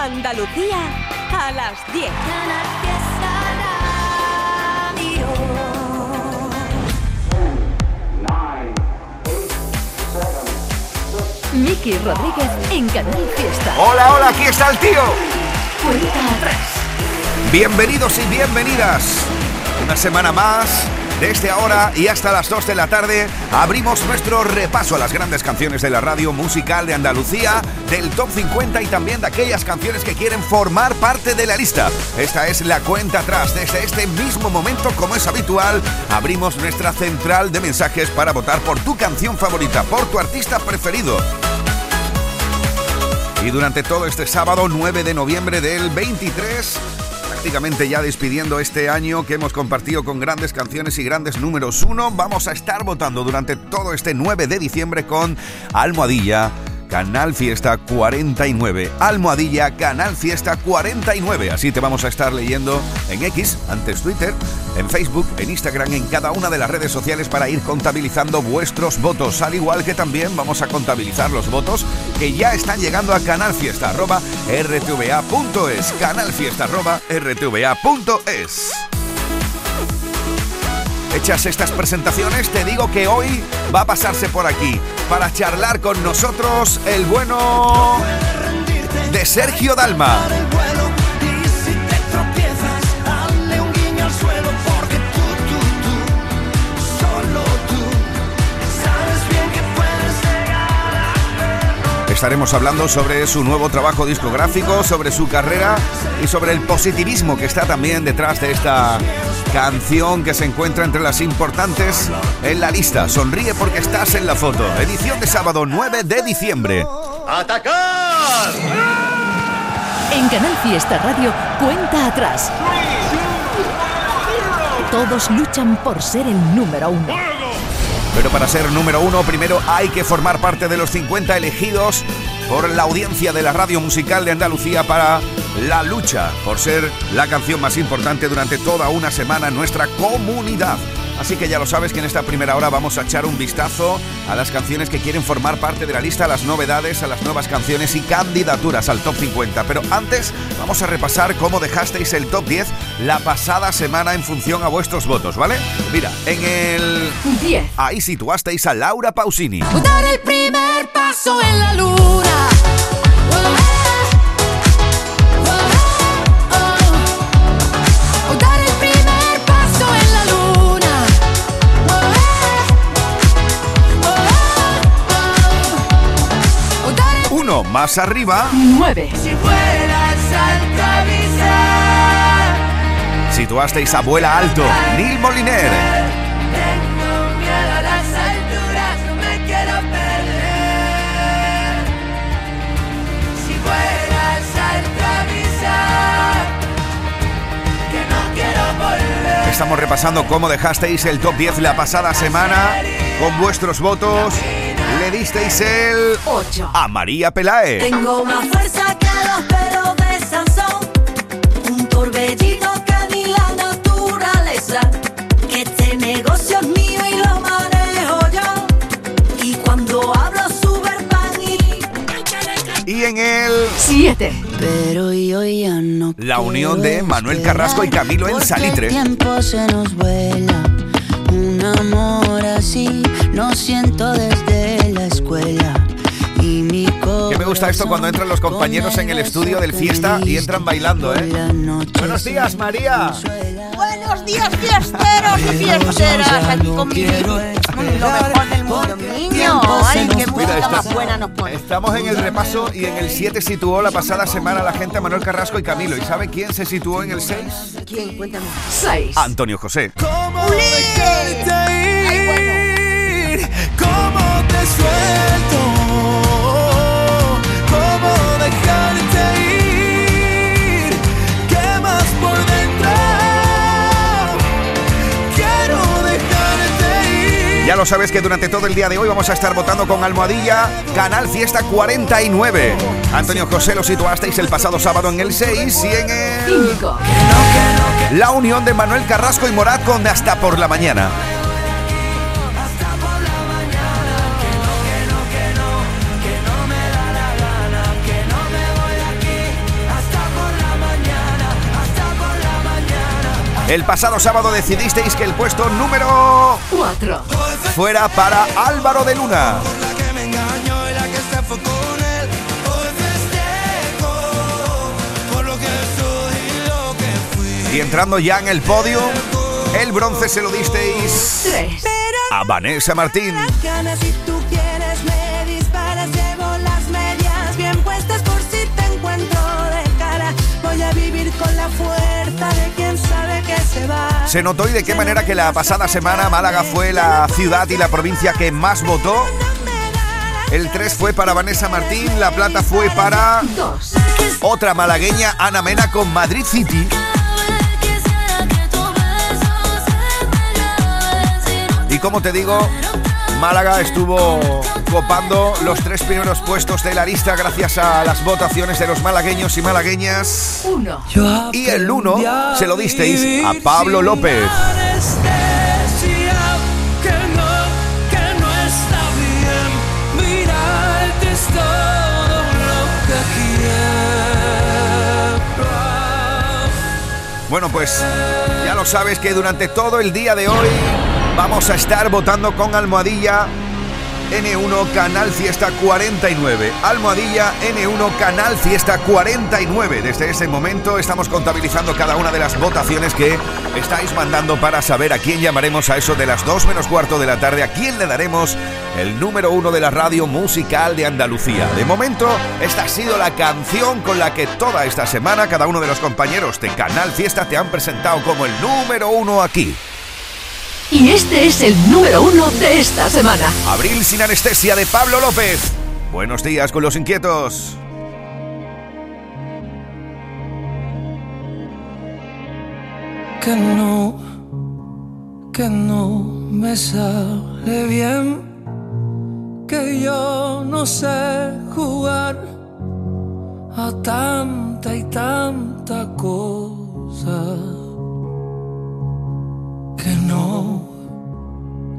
Andalucía a las 10. Miki Rodríguez en Canal Fiesta. Hola, hola, aquí está el tío. Cuenta atrás. Bienvenidos y bienvenidas. Una semana más. Desde ahora y hasta las 2 de la tarde abrimos nuestro repaso a las grandes canciones de la radio musical de Andalucía, del top 50 y también de aquellas canciones que quieren formar parte de la lista. Esta es la cuenta atrás. Desde este mismo momento, como es habitual, abrimos nuestra central de mensajes para votar por tu canción favorita, por tu artista preferido. Y durante todo este sábado 9 de noviembre del 23, prácticamente ya despidiendo este año que hemos compartido con grandes canciones y grandes números uno, vamos a estar votando durante todo este 9 de diciembre con Almohadilla. Canal Fiesta 49. Almohadilla Canal Fiesta 49. Así te vamos a estar leyendo en X, antes Twitter, en Facebook, en Instagram, en cada una de las redes sociales para ir contabilizando vuestros votos. Al igual que también vamos a contabilizar los votos que ya están llegando a canalfiesta arroba rtva.es. Canalfiesta arroba rtva.es. Hechas estas presentaciones, te digo que hoy va a pasarse por aquí para charlar con nosotros el bueno de Sergio Dalma. Estaremos hablando sobre su nuevo trabajo discográfico, sobre su carrera y sobre el positivismo que está también detrás de esta canción que se encuentra entre las importantes en la lista. Sonríe porque estás en la foto. Edición de sábado 9 de diciembre. ¡Atacar! En Canal Fiesta Radio, cuenta atrás. Todos luchan por ser el número uno. Pero para ser número uno, primero hay que formar parte de los 50 elegidos por la audiencia de la radio musical de Andalucía para la lucha por ser la canción más importante durante toda una semana en nuestra comunidad. Así que ya lo sabes que en esta primera hora vamos a echar un vistazo a las canciones que quieren formar parte de la lista, a las novedades, a las nuevas canciones y candidaturas al top 50. Pero antes vamos a repasar cómo dejasteis el top 10 la pasada semana en función a vuestros votos, ¿vale? Mira, en el 10. Ahí situasteis a Laura Pausini. Dar el primer paso en la luna. Más arriba, 9. si situasteis a Vuela Alto, Neil Moliner. Tengo miedo a las alturas, no me quiero perder. Si fueras al avisar, que no quiero volver. Estamos repasando cómo dejasteis el top 10 la pasada semana. Con vuestros votos le disteis el 8. a María Pelae. Tengo más fuerza que los pelos de Sansón, un torbellino que ni la naturaleza, que este negocio es mío y lo manejo yo, y cuando hablo sube el pan y... Y en el 7. Pero yo ya no La unión de Manuel Carrasco y Camilo en Salitre. El tiempo se nos vuela. Un amor así lo siento desde escuela. Y mi Que me gusta esto cuando entran los compañeros en el estudio del fiesta y entran bailando, ¿eh? Buenos días, María. Buenos días, fiesteros y fiesteras. Aquí conmigo. Lo mejor del mundo, niño. Ay, qué música más buena nos pone. Estamos en el repaso y en el 7 situó la pasada semana la gente a Manuel Carrasco y Camilo. ¿Y sabe quién se situó en el 6? ¿Quién? Cuéntame. 6. Antonio José. ¿Cómo te suelto? ¿Cómo dejarte ir? ¿Qué más por dentro? Quiero dejarte ir. Ya lo sabes que durante todo el día de hoy vamos a estar votando con Almohadilla Canal Fiesta 49. Antonio José lo situasteis el pasado sábado en el 6 y en el... 5. La unión de Manuel Carrasco y Morat con Hasta por la Mañana. El pasado sábado decidisteis que el puesto número 4. fuera para Álvaro de Luna. La que me engañó y la que se fue con él. Hoy festejo por lo que soy y lo que fui. Y entrando ya en el podio, el bronce se lo disteis 3. a Vanessa Martín. Se notó y de qué manera que la pasada semana Málaga fue la ciudad y la provincia que más votó. El 3 fue para Vanessa Martín, la plata fue para 2. otra malagueña, Ana Mena, con Madrid City. Y como te digo, Málaga estuvo copando los tres primeros puestos de la lista gracias a las votaciones de los malagueños y malagueñas. 1. Y el 1 se lo disteis a Pablo López. Bueno, pues ya lo sabes que durante todo el día de hoy vamos a estar votando con almohadilla N1 Canal Fiesta 49. Almohadilla N1 Canal Fiesta 49. Desde ese momento estamos contabilizando cada una de las votaciones que estáis mandando para saber a quién llamaremos a eso de las 2 menos cuarto de la tarde, a quién le daremos el número uno de la radio musical de Andalucía. De momento, esta ha sido la canción con la que toda esta semana cada uno de los compañeros de Canal Fiesta te han presentado como el número uno aquí. Y este es el número 1 de esta semana. Abril sin anestesia de Pablo López. Buenos días con los inquietos. que no, que no me sale bien, que yo no sé jugar a tanta y tanta cosa, que no,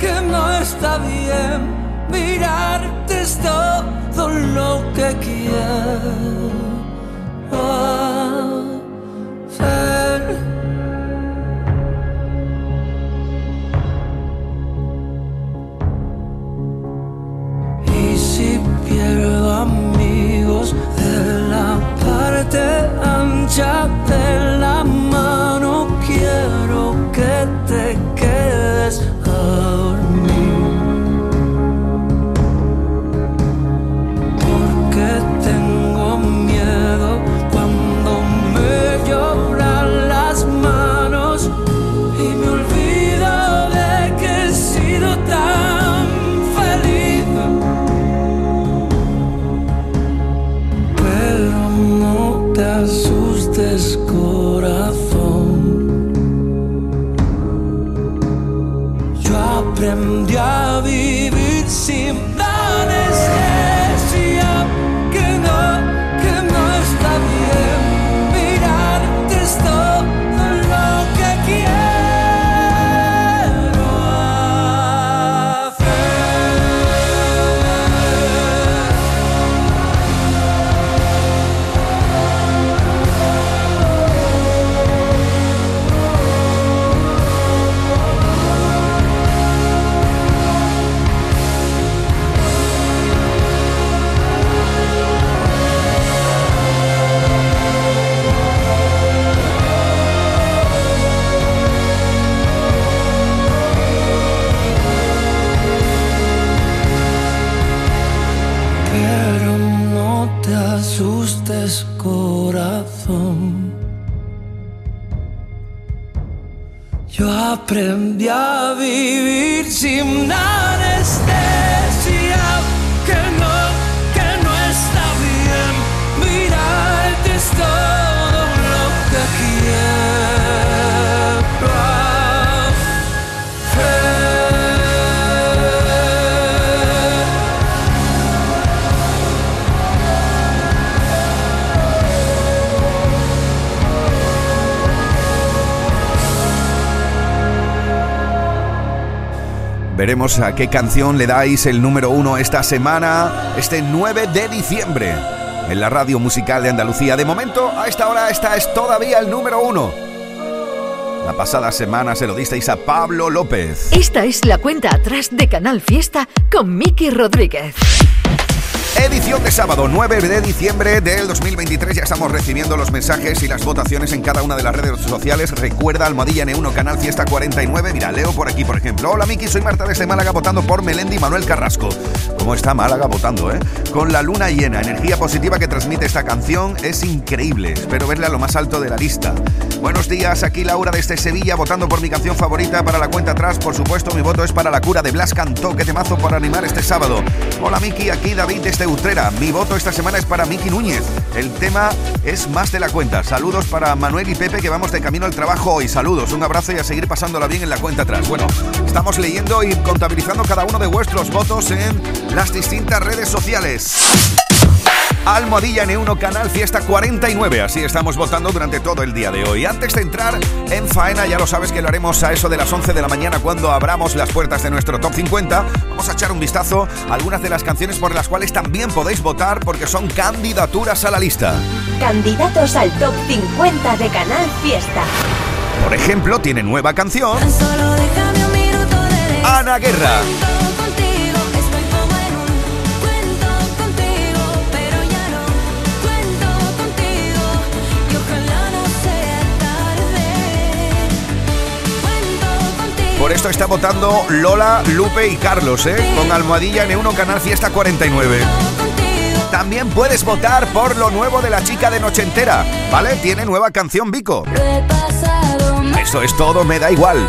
que no está bien. Mirarte es todo lo que quiero hacer. A qué canción le dais el número uno esta semana, este 9 de diciembre, en la radio musical de Andalucía. De momento, a esta hora, esta es todavía el número uno. La pasada semana se lo disteis a Pablo López. Esta es la cuenta atrás de Canal Fiesta con Miki Rodríguez. Edición de sábado 9 de diciembre del 2023. Ya estamos recibiendo los mensajes y las votaciones en cada una de las redes sociales. Recuerda Almohadilla N1 Canal Fiesta 49. Mira, leo por aquí, por ejemplo. Hola Miki, soy Marta desde Málaga votando por Melendi Manuel Carrasco. ¿Cómo está Málaga votando, eh? Con la luna llena, energía positiva que transmite esta canción es increíble. Espero verle a lo más alto de la lista. Buenos días, aquí Laura desde Sevilla votando por mi canción favorita para la cuenta atrás. Por supuesto, mi voto es para la cura de Blas Cantó, que te mazo por animar este sábado. Hola Miki, aquí David desde Utrera. Mi voto esta semana es para Miki Núñez. El tema es más de la cuenta. Saludos para Manuel y Pepe que vamos de camino al trabajo hoy. Saludos, un abrazo y a seguir pasándola bien en la cuenta atrás. Bueno, estamos leyendo y contabilizando cada uno de vuestros votos en las distintas redes sociales. Almohadilla N1 Canal Fiesta 49. Así estamos votando durante todo el día de hoy. Antes de entrar en faena, ya lo sabes que lo haremos a eso de las 11 de la mañana cuando abramos las puertas de nuestro top 50. Vamos a echar un vistazo a algunas de las canciones por las cuales también podéis votar porque son candidaturas a la lista. Candidatos al top 50 de Canal Fiesta. Por ejemplo, tiene nueva canción Tan solo déjame un minuto de Ana Guerra. Por esto está votando Lola, Lupe y Carlos, ¿eh? Con Almohadilla N1 Canal Fiesta 49. contigo. También puedes votar por lo nuevo de la chica de Noche Entera, ¿vale? Tiene nueva canción Vico. Eso es todo, me da igual.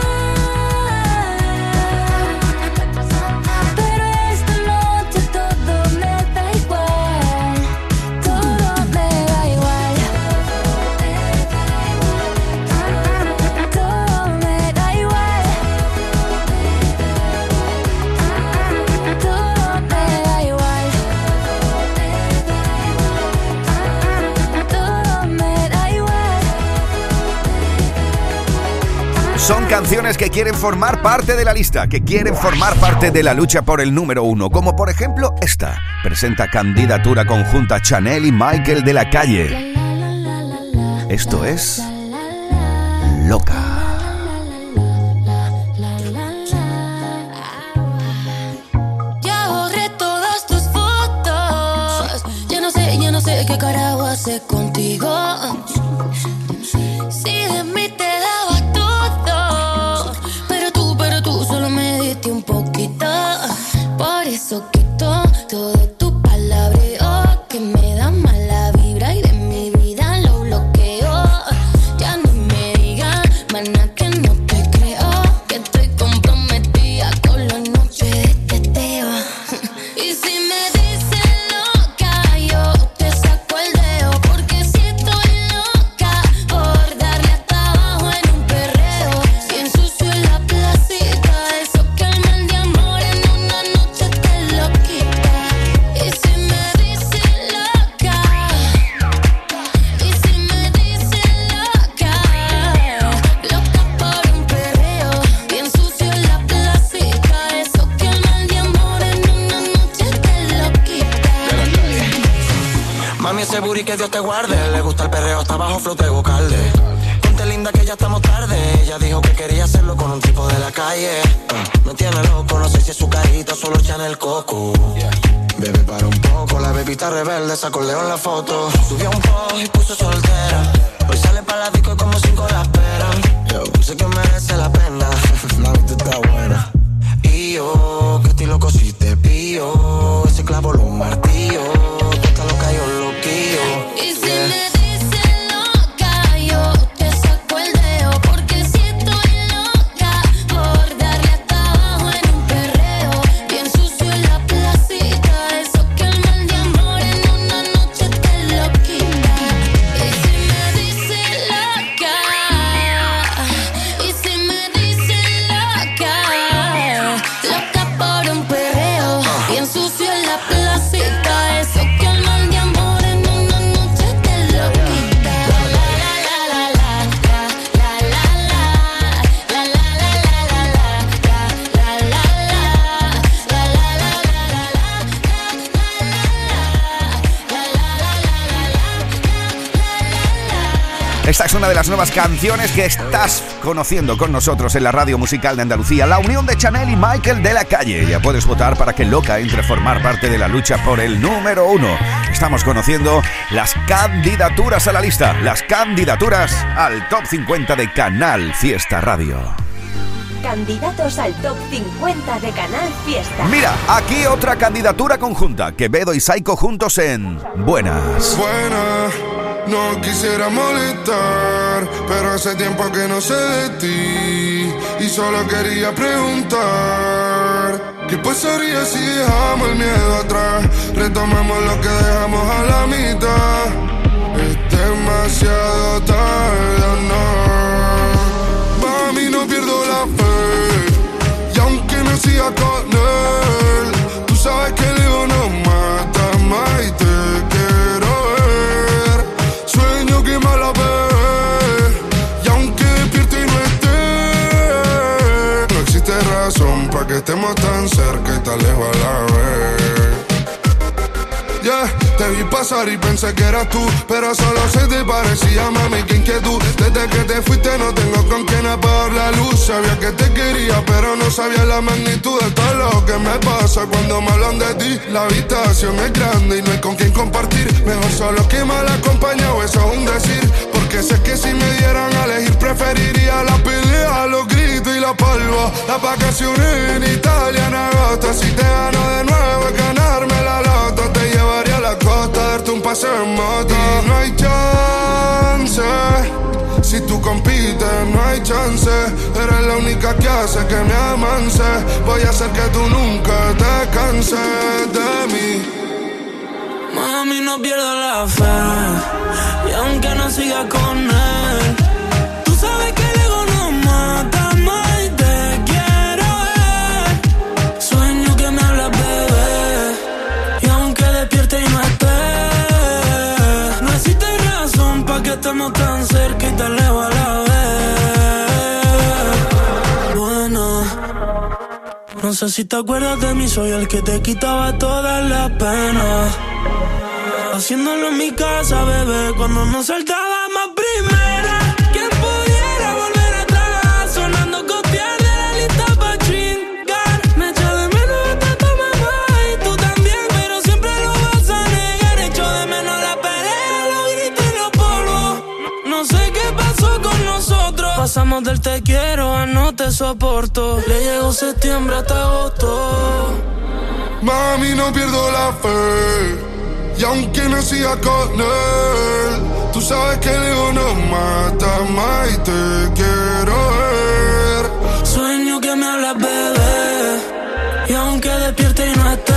Son canciones que quieren formar parte de la lista, que quieren formar parte de la lucha por el número uno, como por ejemplo esta. Presenta candidatura conjunta Chanel y Michael de la calle. Esto es las nuevas canciones que estás conociendo con nosotros en la radio musical de Andalucía, la unión de Chanel y Michael de la Calle. Ya puedes votar para que Loca entre a formar parte de la lucha por el número uno. Estamos conociendo las candidaturas a la lista, las candidaturas al top 50 de Canal Fiesta Radio candidatos al top 50 de Canal Fiesta. Mira, aquí otra candidatura conjunta, Quevedo y Saiko juntos en Buenas. Buenas, no quisiera molestar, pero hace tiempo que no sé de ti y solo quería preguntar. ¿Qué pasaría si dejamos el miedo atrás? Retomamos lo que dejamos a la mitad. Es demasiado tarde, no. Mami, no pierdo la fe siga con él. Tú sabes que el ego no mata estemos tan cerca y tan lejos a la vez. Yeah te vi pasar y pensé que eras tú, pero solo se te parecía, mami, que inquietud. Desde que te fuiste no tengo con quién apagar la luz. Sabía que te quería, pero no sabía la magnitud de todo lo que me pasa cuando me hablan de ti. La habitación es grande y no hay con quién compartir. Mejor solo que mal acompañado, eso es un decir. Porque sé que si me dieran a elegir, preferiría la pelea, los gritos y la palva. Las vacaciones en Italia en agosto. Si te gano de nuevo, es ganarme la loto. Te llevaría a la costa, darte un paseo en moto. No hay chance. Si tú compites, no hay chance. Eres la única que hace que me amance. Voy a hacer que tú nunca te canses de mí. Mami, no pierdo la fe. Y aunque no siga con él, tú sabes que el no mata más y te quiero ver. Sueño que me hablas, bebé. Y aunque despierte y no esté, no existe razón para que estemos tan cerca y tan lejos a la vez. Bueno. No sé si te acuerdas de mí, soy el que te quitaba todas las penas. Haciéndolo en mi casa, bebé, cuando nos saltábamos primera. ¿Quién pudiera volver atrás? Sonando copiar de la lista pa' chingar. Me echo de menos hasta tu mamá y tú también, pero siempre lo vas a negar. Echo de menos la pelea, los gritos y los polvos. No, no sé qué pasó con nosotros. Pasamos del te quiero a no te soporto. Le llegó septiembre hasta agosto. Mami, no pierdo la fe. Y aunque no siga con él, tú sabes que el ego no mata más y te quiero ver. Sueño que me hablas, bebé. Y aunque despierte y no esté,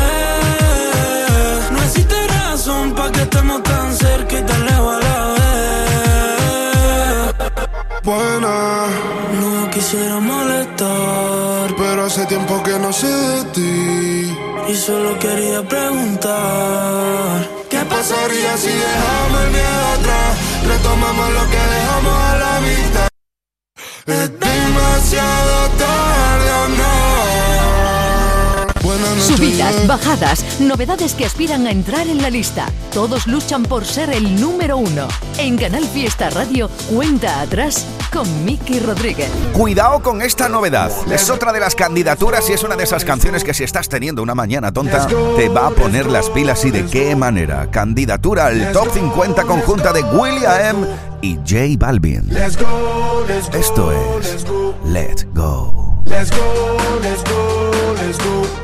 no existe razón para que estemos tan cerca y tan lejos a la vez. Buena, No quisiera molestar, pero hace tiempo que no sé de ti. y solo quería preguntar. ¿Qué pasaría si dejamos el miedo atrás? Retomamos lo que dejamos a la vista. Es demasiado tarde Subidas, bajadas, novedades que aspiran a entrar en la lista. Todos luchan por ser el número uno. En Canal Fiesta Radio, cuenta atrás con Miki Rodríguez. Cuidado con esta novedad. Es otra de las candidaturas y es una de esas canciones que si estás teniendo una mañana tonta, te va a poner las pilas y de qué manera. Candidatura al top 50 conjunta de William y J Balvin. Let's go, let's go, Esto es let's go. Let Go. Let's go, let's go, let's go.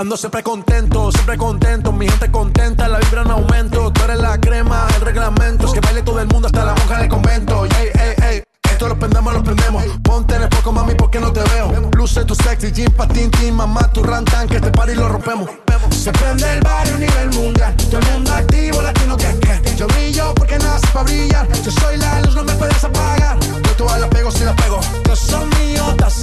Ando siempre contento, siempre contento, mi gente contenta, la vibra en aumento. Tú eres la crema, el reglamento, es que baile todo el mundo hasta la monja del convento. Ey, ey, ey, esto lo prendemos, lo prendemos. Ponte en el poco, mami, porque no te veo. Luce tu sexy, jean, patín, tin, mamá, tu rantan, que este party lo rompemos. Se prende el barrio a nivel mundial, todo el mundo activo, latino que que. Yo brillo porque nace para brillar, yo soy la luz, no me puedes apagar. Yo todas las pego si las pego. Yo soy mío, estás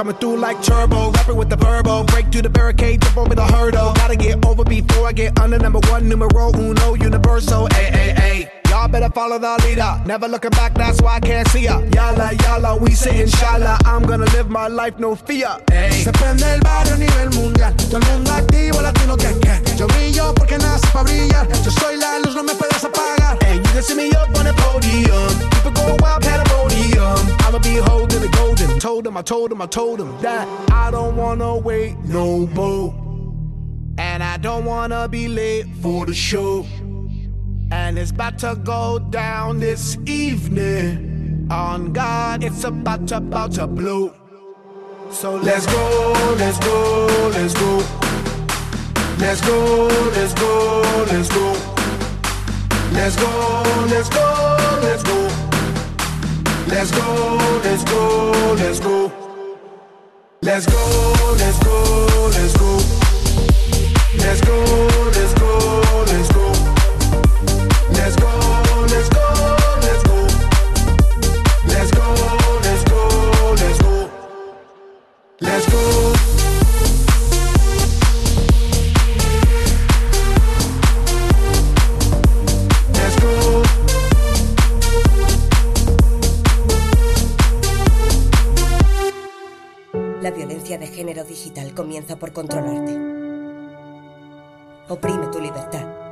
Coming through like turbo, rapping with the verbo. Break through the barricade, jump over the hurdle. Gotta get over before I get under number one, numero uno, universal. Ay, ay, ay. Y'all better follow the leader. Never looking back, that's why I can't see ya. Yala, yala, we say inshallah. I'm gonna live my life, no fear. Se prende el barrio a nivel mundial. Todo el mundo activo, latino que que. Yo brillo porque nace para brillar. Yo soy la luz, no me puedes apagar. Hey, you can see me up on the podium. People go wild, pandemonium. I'ma be holding the golden. Told him, I told him, I told him that I don't wanna wait no more. And I don't wanna be late for the show. And it's about to go down this evening. On God, it's about to, about to blow. So let's go, let's go, let's go. Let's go, let's go, let's go. Let's go, let's go, let's go. Let's go, let's go, let's go. Let's go, let's go, let's go. Let's go, let's go, let's go. Digital comienza por controlarte. Oprime tu libertad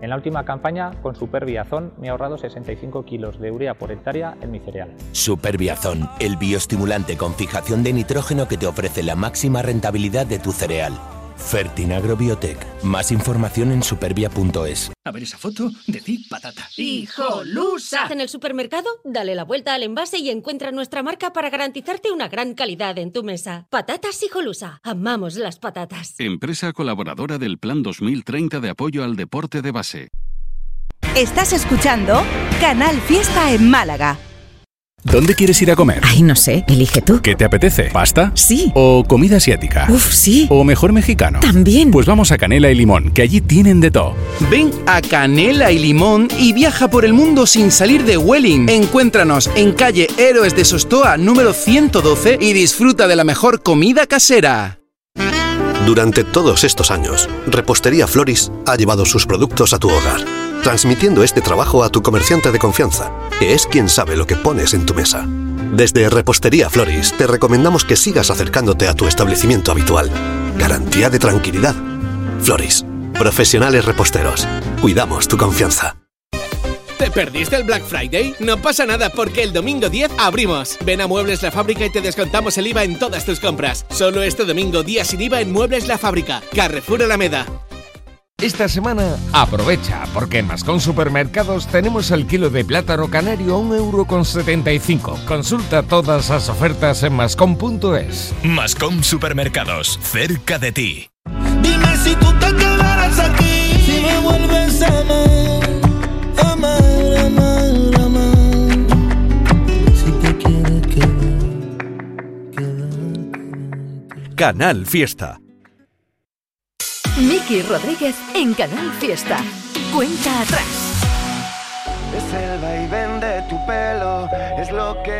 En la última campaña, con Superbiazón, me he ahorrado 65 kilos de urea por hectárea en mi cereal. Superbiazón, el bioestimulante con fijación de nitrógeno que te ofrece la máxima rentabilidad de tu cereal. Fertinagro Biotech. Más información en supervia.es. A ver esa foto, decid patata. ¡Hijolusa! En el supermercado, dale la vuelta al envase y encuentra nuestra marca para garantizarte una gran calidad en tu mesa. Patatas Hijolusa. Amamos las patatas. Empresa colaboradora del Plan 2030 de apoyo al deporte de base. Estás escuchando Canal Fiesta en Málaga. ¿Dónde quieres ir a comer? Ay, no sé, elige tú. ¿Qué te apetece? ¿Pasta? Sí. ¿O comida asiática? Uf, sí. ¿O mejor mexicano? También. Pues vamos a Canela y Limón, que allí tienen de todo. Ven a Canela y Limón y viaja por el mundo sin salir de Welling. Encuéntranos en calle Héroes de Sostoa número 112 y disfruta de la mejor comida casera. Durante todos estos años, Repostería Floris ha llevado sus productos a tu hogar, transmitiendo este trabajo a tu comerciante de confianza, que es quien sabe lo que pones en tu mesa. Desde Repostería Floris te recomendamos que sigas acercándote a tu establecimiento habitual. Garantía de tranquilidad. Floris, profesionales reposteros. Cuidamos tu confianza. ¿Te perdiste el Black Friday? No pasa nada porque el domingo 10 abrimos. Ven a Muebles La Fábrica y te descontamos el IVA en todas tus compras. Solo este domingo día sin IVA en Muebles La Fábrica. Carrefour Alameda. Esta semana aprovecha porque en Mascón Supermercados tenemos el kilo de plátano canario a 1,75€. Consulta todas las ofertas en mascón.es. Mascom Supermercados, cerca de ti. Dime si tú te quedarás aquí, si me vuelves a amar, amar, amar, amar. Si te quieres quedar. Canal Fiesta. Miki Rodríguez en Canal Fiesta. Cuenta atrás. Es el vaivén de tu pelo, es lo que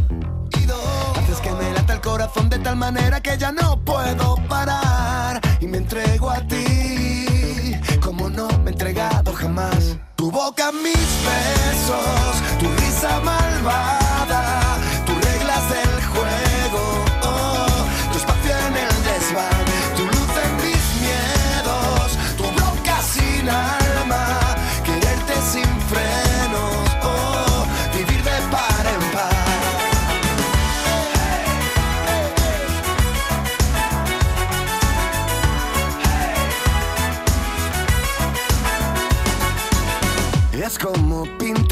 Haces que me lata el corazón de tal manera que ya no puedo parar. Y me entrego a ti, como no me he entregado jamás. Tu boca, mis besos, tu risa malvada, tus reglas del juego, oh, tu espacio en el desván, tu luz en mis miedos, tu boca sin alma,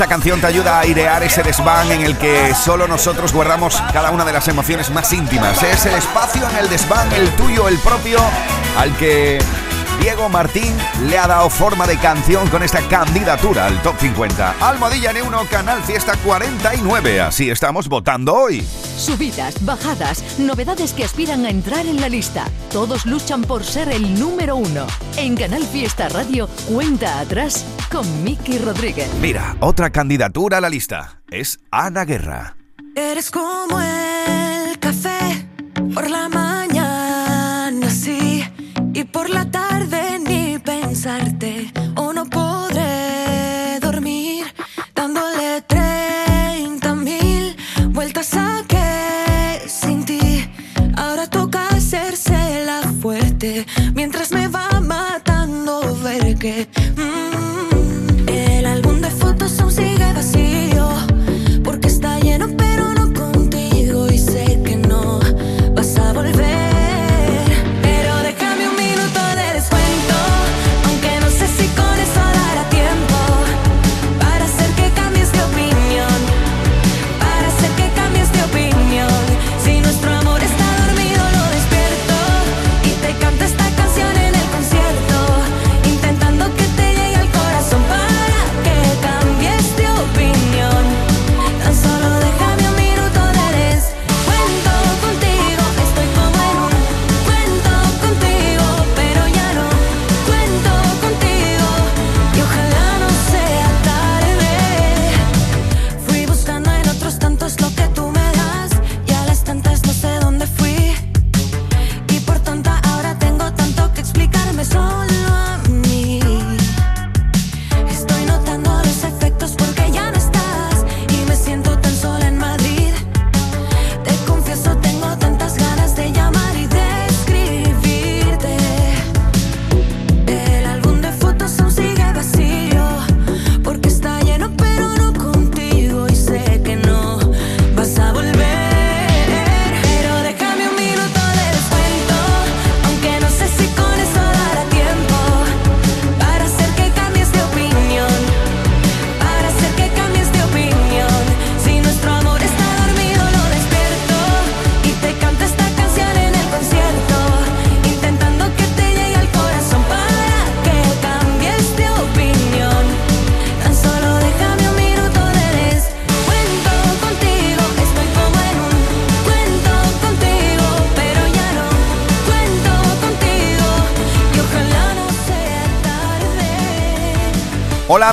Esta canción te ayuda a airear ese desván en el que solo nosotros guardamos cada una de las emociones más íntimas. Es el espacio en el desván, el tuyo, el propio, al que Diego Martín le ha dado forma de canción con esta candidatura al Top 50. Almohadilla N1, Canal Fiesta 49. Así estamos votando hoy. Subidas, bajadas, novedades que aspiran a entrar en la lista. Todos luchan por ser el número uno. En Canal Fiesta Radio, cuenta atrás con Miki Rodríguez. Mira, otra candidatura a la lista. Es Ana Guerra. Eres como el café por la mañana, sí, y por la tarde ni pensarte, o no podré dormir dándole 30 mil vueltas a que sin ti. Ahora toca hacerse la fuerte mientras me va matando ver que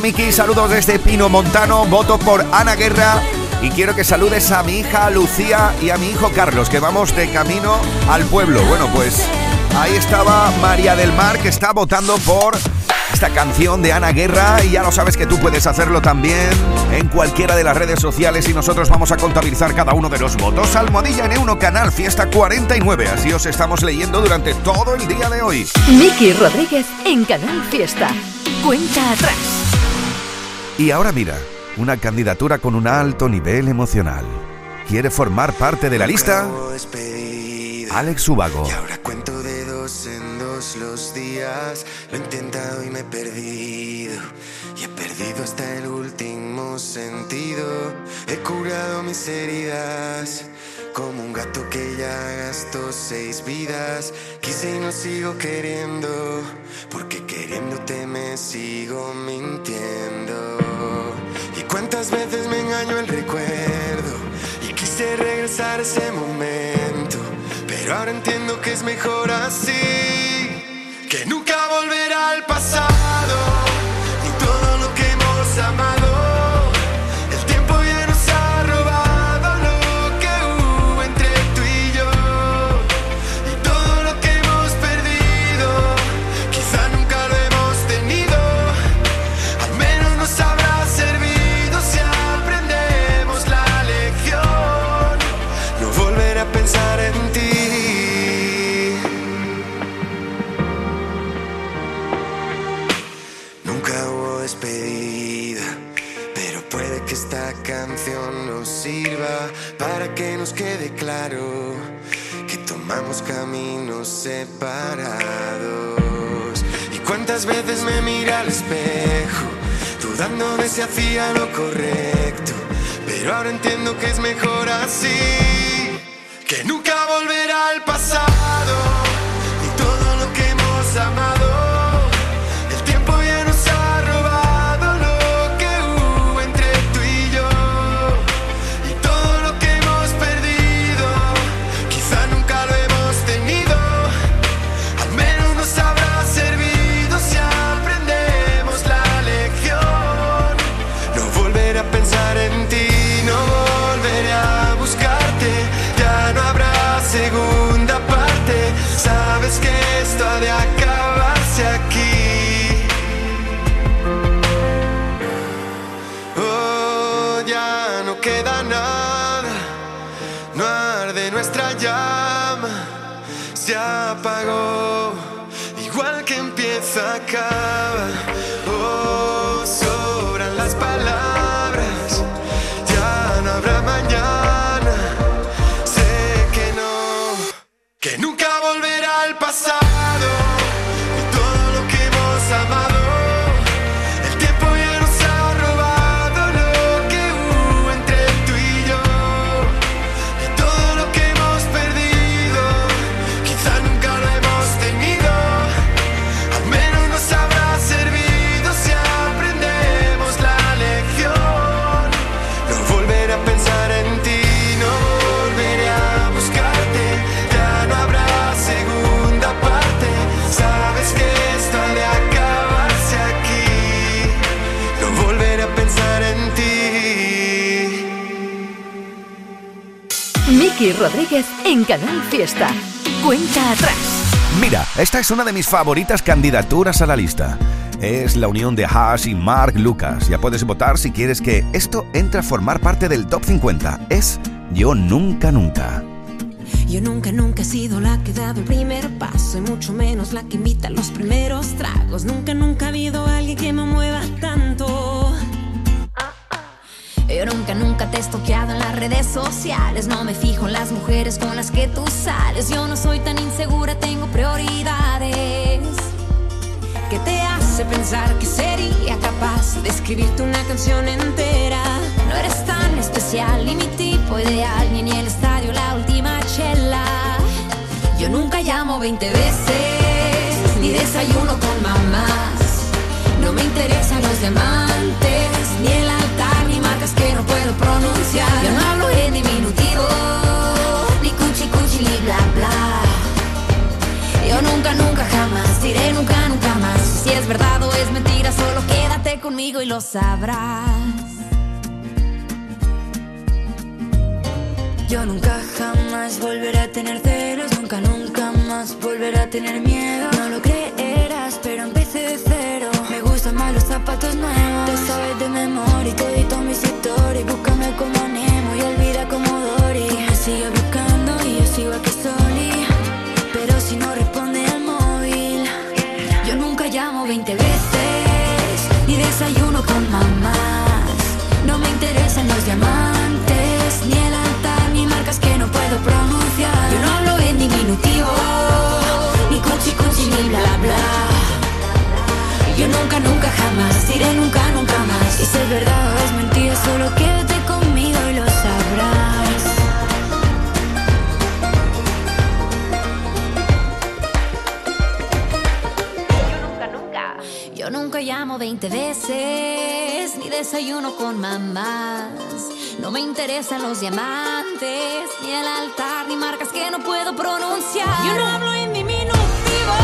Miki, saludos desde Pino Montano, voto por Ana Guerra y quiero que saludes a mi hija Lucía y a mi hijo Carlos, que vamos de camino al pueblo. Bueno, pues ahí estaba María del Mar, que está votando por esta canción de Ana Guerra y ya lo sabes que tú puedes hacerlo también en cualquiera de las redes sociales y nosotros vamos a contabilizar cada uno de los votos. Almohadilla N1 Canal Fiesta 49, así os estamos leyendo durante todo el día de hoy. Miki Rodríguez en Canal Fiesta. Cuenta atrás. Y ahora mira, una candidatura con un alto nivel emocional. ¿Quiere formar parte de la lista? Alex Ubago. Y ahora cuento de dos en dos los días. Lo he intentado y me he perdido. Y he perdido hasta el último sentido. He curado mis heridas. Como un gato que ya gastó seis vidas. Quise y no sigo queriendo. Porque queriéndote me sigo mintiendo. Y cuántas veces me engañó el recuerdo. Y quise regresar ese momento. Pero ahora entiendo que es mejor así. Que nunca volverá al pasado. Ni todo lo que hemos amado. Que nos quede claro que tomamos caminos separados. Y cuántas veces me mira al espejo, dudando de si hacía lo correcto, pero ahora entiendo que es mejor así, que nunca volverá al pasado, acaba. Rodríguez en Canal Fiesta. Cuenta atrás. Mira, esta es una de mis favoritas candidaturas a la lista. Es la unión de Hash y Mark Lucas. Ya puedes votar si quieres que esto entre a formar parte del top 50. Es Yo Nunca Nunca. Yo nunca, nunca he sido la que ha dado el primer paso y mucho menos la que invita a los primeros tragos. Nunca, nunca ha habido alguien que me mueva tanto. Te estoqueado en las redes sociales. No me fijo en las mujeres con las que tú sales. Yo no soy tan insegura, tengo prioridades. ¿Qué te hace pensar que sería capaz de escribirte una canción entera? No eres tan especial, ni mi tipo ideal, ni en el estadio la última chela. Yo nunca llamo 20 veces, ni desayuno con mamás. No me interesan los diamantes, ni el altar, que no puedo pronunciar. Yo no hablo en diminutivo, ni cuchi cuchi, ni bla bla. Yo nunca, nunca jamás diré nunca, nunca más. Si es verdad o es mentira, solo quédate conmigo y lo sabrás. Yo nunca jamás volveré a tener celos, nunca, nunca más volveré a tener miedo. No lo creerás, pero empecé de cero. Me gustan más los zapatos nuevos. Te sabes de memoria y te edito mis historias. Búscame como Nemo y olvida como Dory. Me sigues buscando y yo sigo aquí soli. Pero si no responde al móvil, yo nunca llamo 20 veces ni desayuno con mamás. No me interesan los diamantes, ni el que no puedo pronunciar. Yo no hablo en diminutivo, ni cuchi cuchi, ni bla bla. Yo nunca, nunca, jamás diré nunca, nunca más. Y si es verdad o es mentira, solo quédate conmigo y lo sabrás. Yo nunca llamo 20 veces, ni desayuno con mamás. No me interesan los diamantes, ni el altar, ni marcas que no puedo pronunciar. Yo no hablo en diminutivo,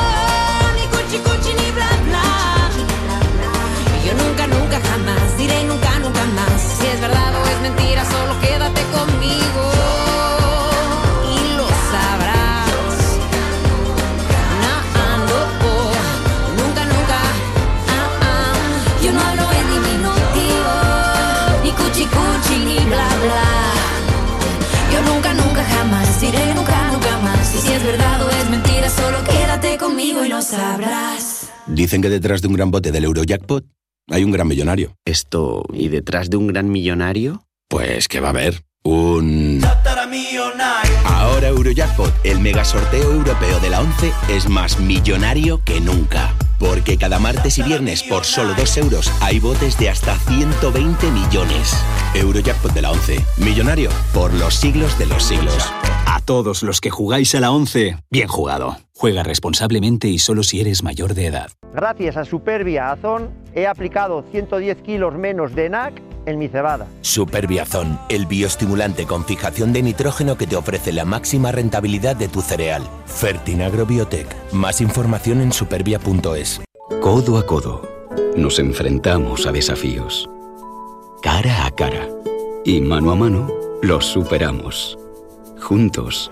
ni cuchi cuchi, ni bla bla. Yo nunca, nunca, jamás diré nunca, nunca más. Si es verdad o es mentira, solo diré nunca, nunca más. Y si es verdad o es mentira, solo quédate conmigo y lo sabrás. Dicen que detrás de un gran bote del Eurojackpot hay un gran millonario. Esto, ¿y detrás de un gran millonario? Pues que va a haber un... Ahora Eurojackpot, el mega sorteo europeo de la 11, es más millonario que nunca. Porque cada martes y viernes por solo 2 euros hay botes de hasta 120 millones. Eurojackpot de la 11, millonario por los siglos de los siglos. A todos los que jugáis a la 11, bien jugado. Juega responsablemente y solo si eres mayor de edad. Gracias a Superbia Azón he aplicado 110 kilos menos de NAC en mi cebada. Superbiazón, el bioestimulante con fijación de nitrógeno que te ofrece la máxima rentabilidad de tu cereal. Fertinagro Biotech. Más información en supervia.es. Codo a codo, nos enfrentamos a desafíos. Cara a cara. Y mano a mano, los superamos. Juntos,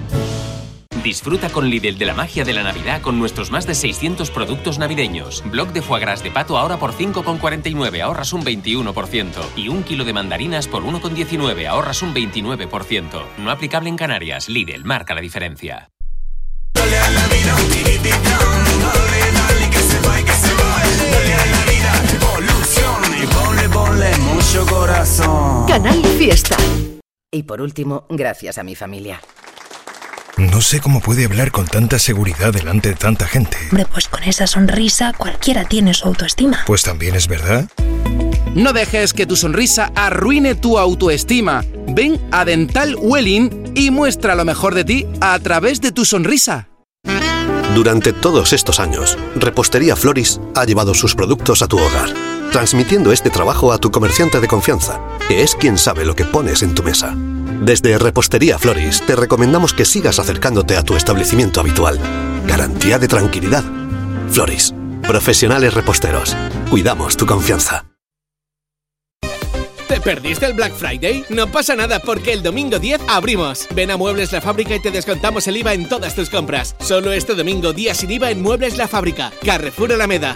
Disfruta con Lidl de la magia de la Navidad con nuestros más de 600 productos navideños. Bloc de foie gras de pato ahora por 5,49, ahorras un 21%. Y un kilo de mandarinas por 1,19, ahorras un 29%. No aplicable en Canarias. Lidl marca la diferencia. Canal Fiesta. Y por último, gracias a mi familia. No sé cómo puede hablar con tanta seguridad delante de tanta gente. Hombre, pues con esa sonrisa cualquiera tiene su autoestima. Pues también es verdad. No dejes que tu sonrisa arruine tu autoestima. Ven a Dental Welling y muestra lo mejor de ti a través de tu sonrisa. Durante todos estos años, Repostería Floris ha llevado sus productos a tu hogar, transmitiendo este trabajo a tu comerciante de confianza, que es quien sabe lo que pones en tu mesa. Desde Repostería Floris te recomendamos que sigas acercándote a tu establecimiento habitual. Garantía de tranquilidad. Floris, profesionales reposteros. Cuidamos tu confianza. ¿Te perdiste el Black Friday? No pasa nada porque el domingo 10 abrimos. Ven a Muebles La Fábrica y te descontamos el IVA en todas tus compras. Solo este domingo día sin IVA en Muebles La Fábrica. Carrefour Alameda.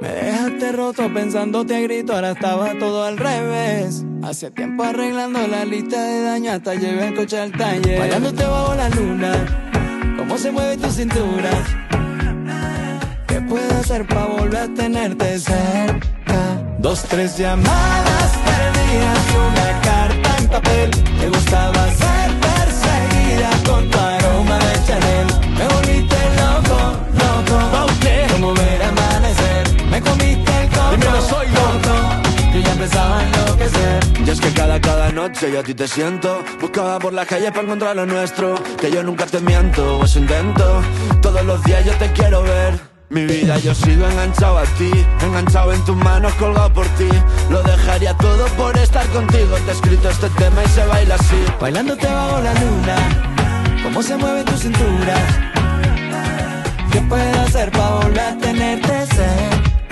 Me dejaste te roto, pensándote a grito, ahora estaba todo al revés. Hace tiempo arreglando la lista de daño, hasta llevé el coche al taller. Bailándote bajo la luna, cómo se mueve tu cintura. ¿Qué puedo hacer para volver a tenerte cerca? Dos, tres llamadas perdidas y una carta en papel. Te gustaba ser perseguida con tu empezaba enloquecer. Y es que cada, cada noche yo a ti te siento. Buscaba por la calle para encontrar lo nuestro Que yo nunca te miento, o eso intento. Todos los días yo te quiero ver. Mi vida yo sigo enganchado a ti Enganchado en tus manos, colgado por ti. Lo dejaría todo por estar contigo. Te he escrito este tema y se baila así. Bailándote bajo la luna Cómo se mueve tu cintura. ¿Qué puedo hacer para volver a tenerte cerca?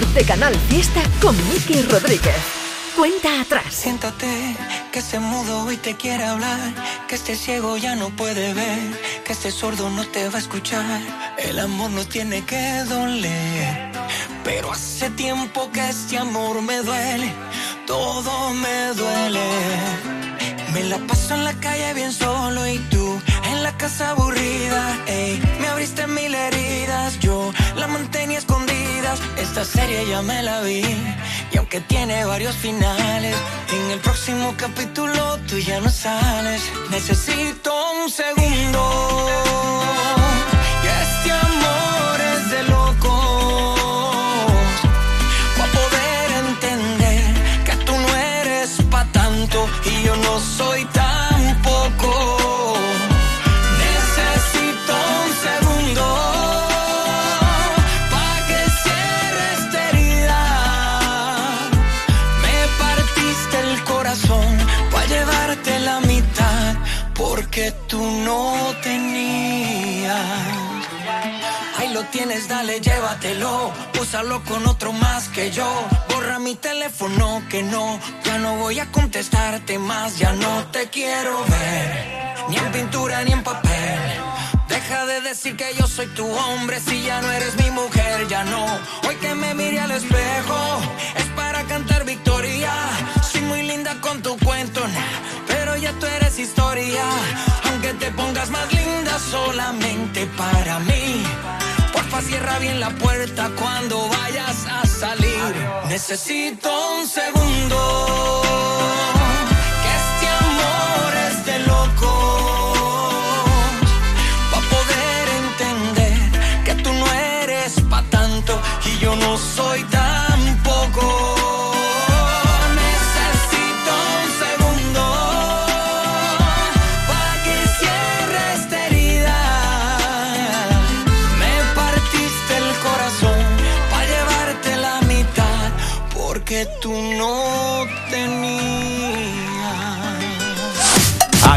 mejor de Canal Fiesta con Miki Rodríguez. Cuenta atrás. Siéntate, que este mudo hoy te quiere hablar, que este ciego ya no puede ver, que este sordo no te va a escuchar. El amor no tiene que doler, pero hace tiempo que este amor me duele, todo me duele. Me la paso en la calle bien solo y tú en la casa aburrida. Ey, me abriste mil heridas, yo la mantenía Esta serie ya me la vi y aunque tiene varios finales, en el próximo capítulo tú ya no sales. Necesito un segundo. Y este amor es de locos. Pa' poder entender que tú no eres pa' tanto y yo no soy tampoco. Tú no tenías. Ahí lo tienes, dale, llévatelo. Úsalo con otro más que yo. Borra mi teléfono que no. Ya no voy a contestarte más. Ya no te quiero ver. Ni en pintura ni en papel. Deja de decir que yo soy tu hombre si ya no eres mi mujer, ya no. Hoy que me mire al espejo es para cantar victoria. Soy muy linda con tu cuento, nah, ya tú eres historia. Aunque te pongas más linda solamente para mí. Porfa, cierra bien la puerta cuando vayas a salir. Necesito un segundo. Que este amor es de locos. Pa' poder entender que tú no eres pa' tanto y yo no soy tampoco.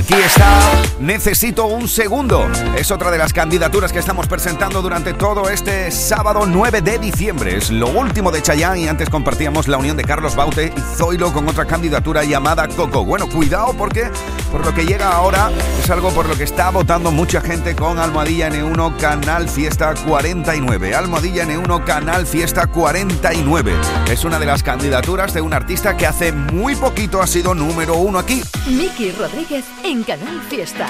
Aquí está, necesito un segundo. Es otra de las candidaturas que estamos presentando durante todo este sábado 9 de diciembre. Es lo último de Chayanne y antes compartíamos la unión de Carlos Baute y Zoilo con otra candidatura llamada Coco. Bueno, cuidado porque por lo que llega ahora es algo por lo que está votando mucha gente con Almohadilla N1 Canal Fiesta 49. Almohadilla N1 Canal Fiesta 49. Es una de las candidaturas de un artista que hace muy poquito ha sido número uno aquí. Miki Rodríguez Canal Fiesta.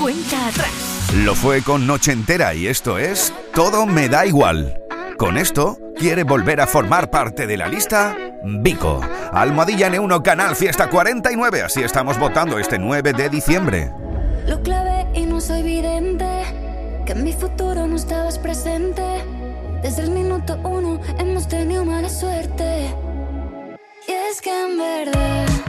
Cuenta atrás. Lo fue con Noche Entera y esto es Todo me da igual. Con esto, quiere volver a formar parte de la lista Vico. Almohadilla N1 Canal Fiesta 49. Así estamos votando este 9 de diciembre. Lo clave y no soy vidente. Que en mi futuro no estabas presente. Desde el minuto uno hemos tenido mala suerte. Y es que en verdad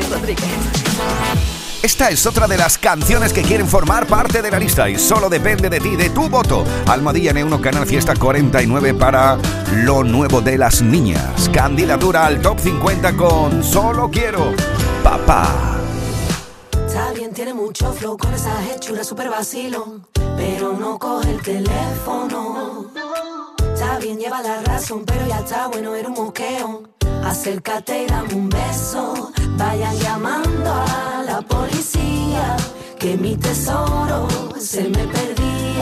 Rodríguez. Esta es otra de las canciones que quieren formar parte de la lista y solo depende de ti, de tu voto. Almohadilla N1 Canal Fiesta 49 para lo nuevo de las niñas. Candidatura al top 50 con Solo Quiero. Papá. Está bien, tiene mucho flow con esa hechura super vacilón, pero no coge el teléfono. Está bien, lleva la razón, pero ya está bueno, era un moqueo. Acércate y dame un beso. Vayan llamando a la policía, que mi tesoro se me perdía.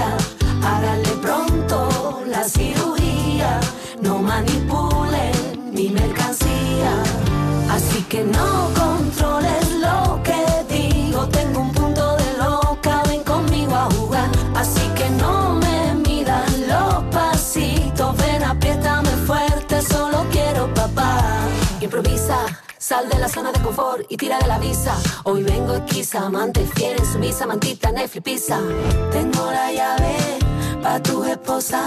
Sal de la zona de confort y tira de la visa. Hoy vengo esquiza, amante fiel en sumisa, mantita, Netflix, pizza. Tengo la llave pa' tu esposa,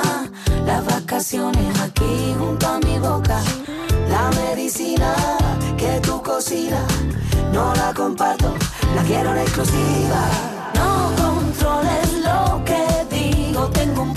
las vacaciones aquí junto a mi boca. La medicina que tú cocinas, no la comparto, la quiero en exclusiva. No controles lo que digo, tengo un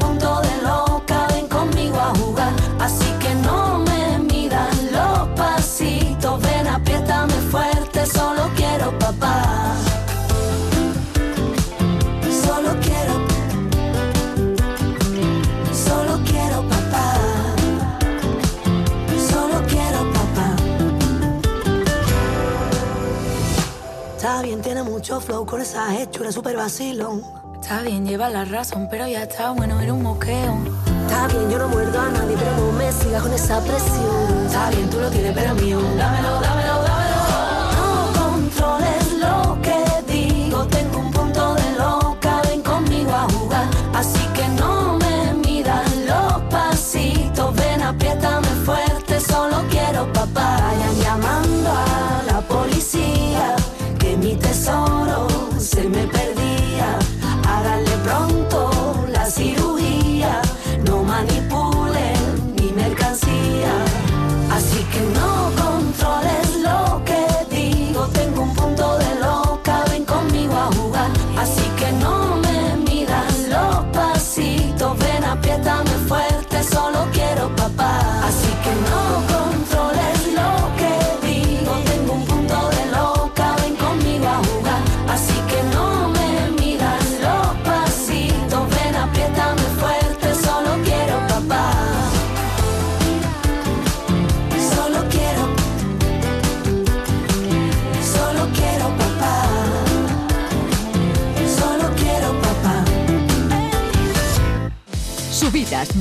mucho flow con esa hechura super vacilón. Está bien, lleva la razón, pero ya está bueno, era un moqueo. Está bien, yo no muerdo a nadie, pero no me sigas con esa presión. Está bien, tú lo tienes, pero mío. Dámelo, dámelo, dámelo. Tesoro se me perdía. Háganle pronto la cirugía, no manipulen mi mercancía. Así que no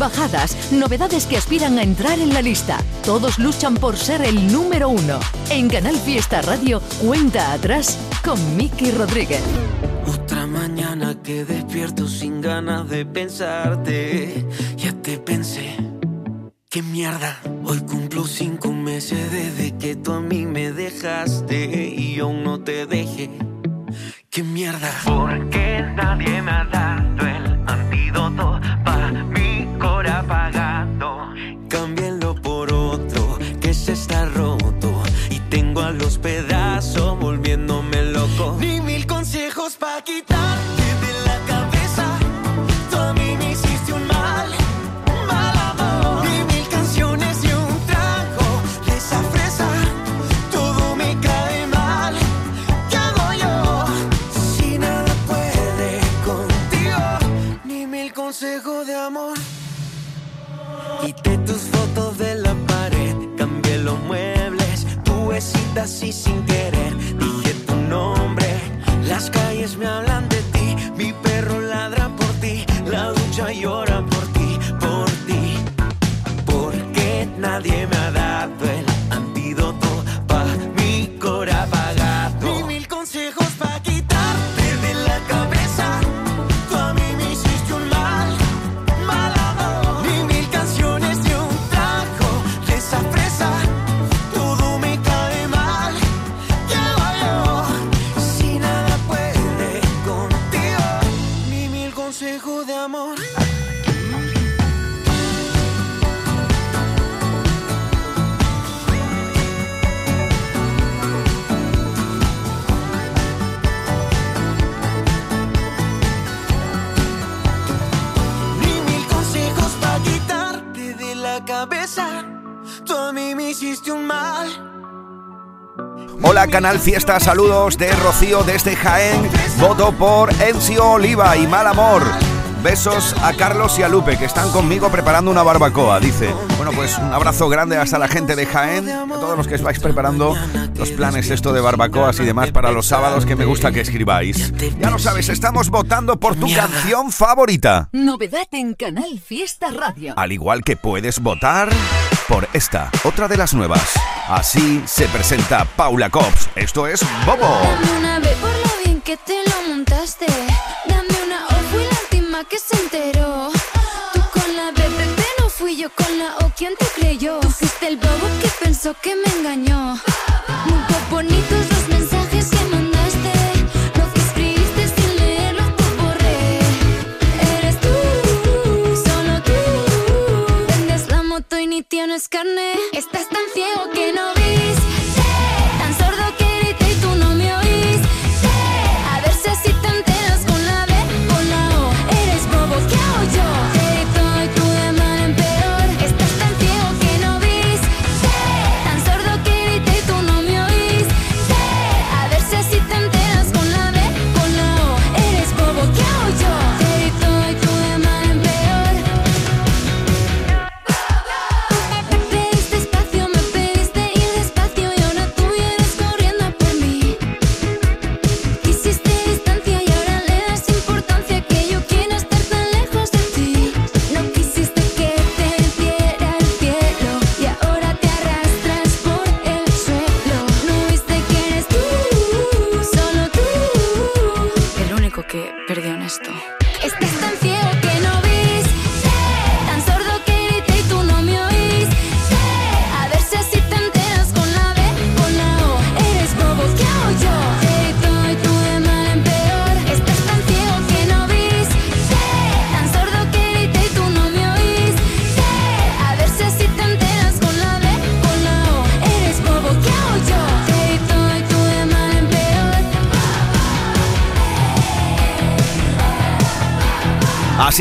bajadas, novedades que aspiran a entrar en la lista. Todos luchan por ser el número uno. En Canal Fiesta Radio, cuenta atrás con Miki Rodríguez. Otra mañana que despierto sin ganas de pensarte. Ya te pensé. Qué mierda. Hoy cumplo cinco meses desde que tú a mí me dejaste y aún no te dejé. Qué mierda. Porque nadie me ha así sin querer. Dije tu nombre, las calles me hablan de ti, mi perro ladra por ti, la ducha llora por ti, por ti. Porque nadie me ha Canal Fiesta, saludos de Rocío desde Jaén. Voto por Encio Oliva y Mal Amor. Besos a Carlos y a Lupe que están conmigo preparando una barbacoa, dice. Bueno, pues un abrazo grande hasta la gente de Jaén, a todos los que vais preparando los planes esto de barbacoas y demás para los sábados que me gusta que escribáis. Ya lo sabes, estamos votando por tu canción favorita. Novedad en Canal Fiesta Radio. Al igual que puedes votar por esta, otra de las nuevas. Así se presenta Paula Cops. Esto es Bobo. Dame una vez por lo bien que te lo montaste. Dame una O, fui la última que se enteró. Tú con la BBB no fui yo con la O, ¿quién te creyó? Tú fuiste el bobo que pensó que me engañó. Muy bonitos es carne. Estás tan ciego que no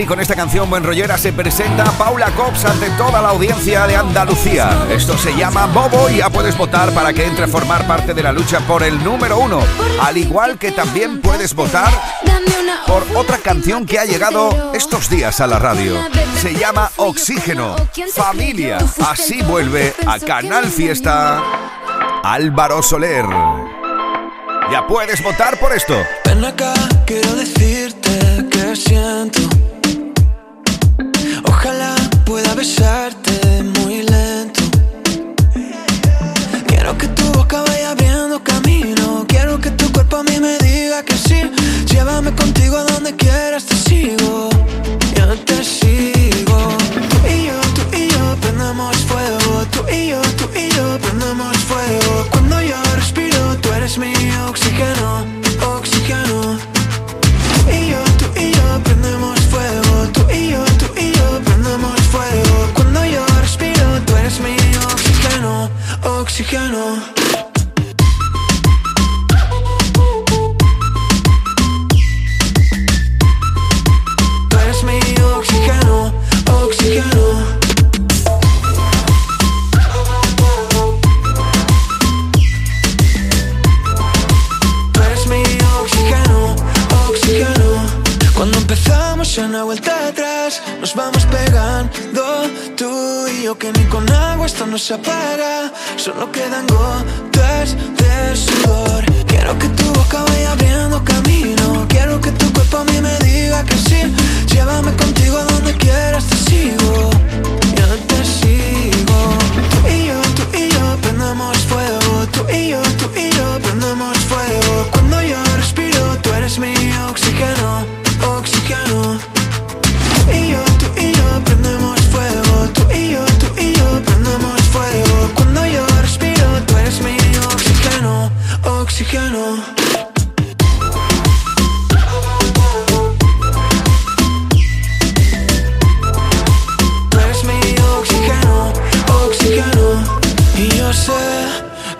así con esta canción buen rollera se presenta Paula Cops ante toda la audiencia de Andalucía. Esto se llama Bobo y ya puedes votar para que entre a formar parte de la lucha por el número uno. Al igual que también puedes votar por otra canción que ha llegado estos días a la radio. Se llama Oxígeno, Familia. Así vuelve a Canal Fiesta Álvaro Soler. Ya puedes votar por esto. Ven acá, quiero decir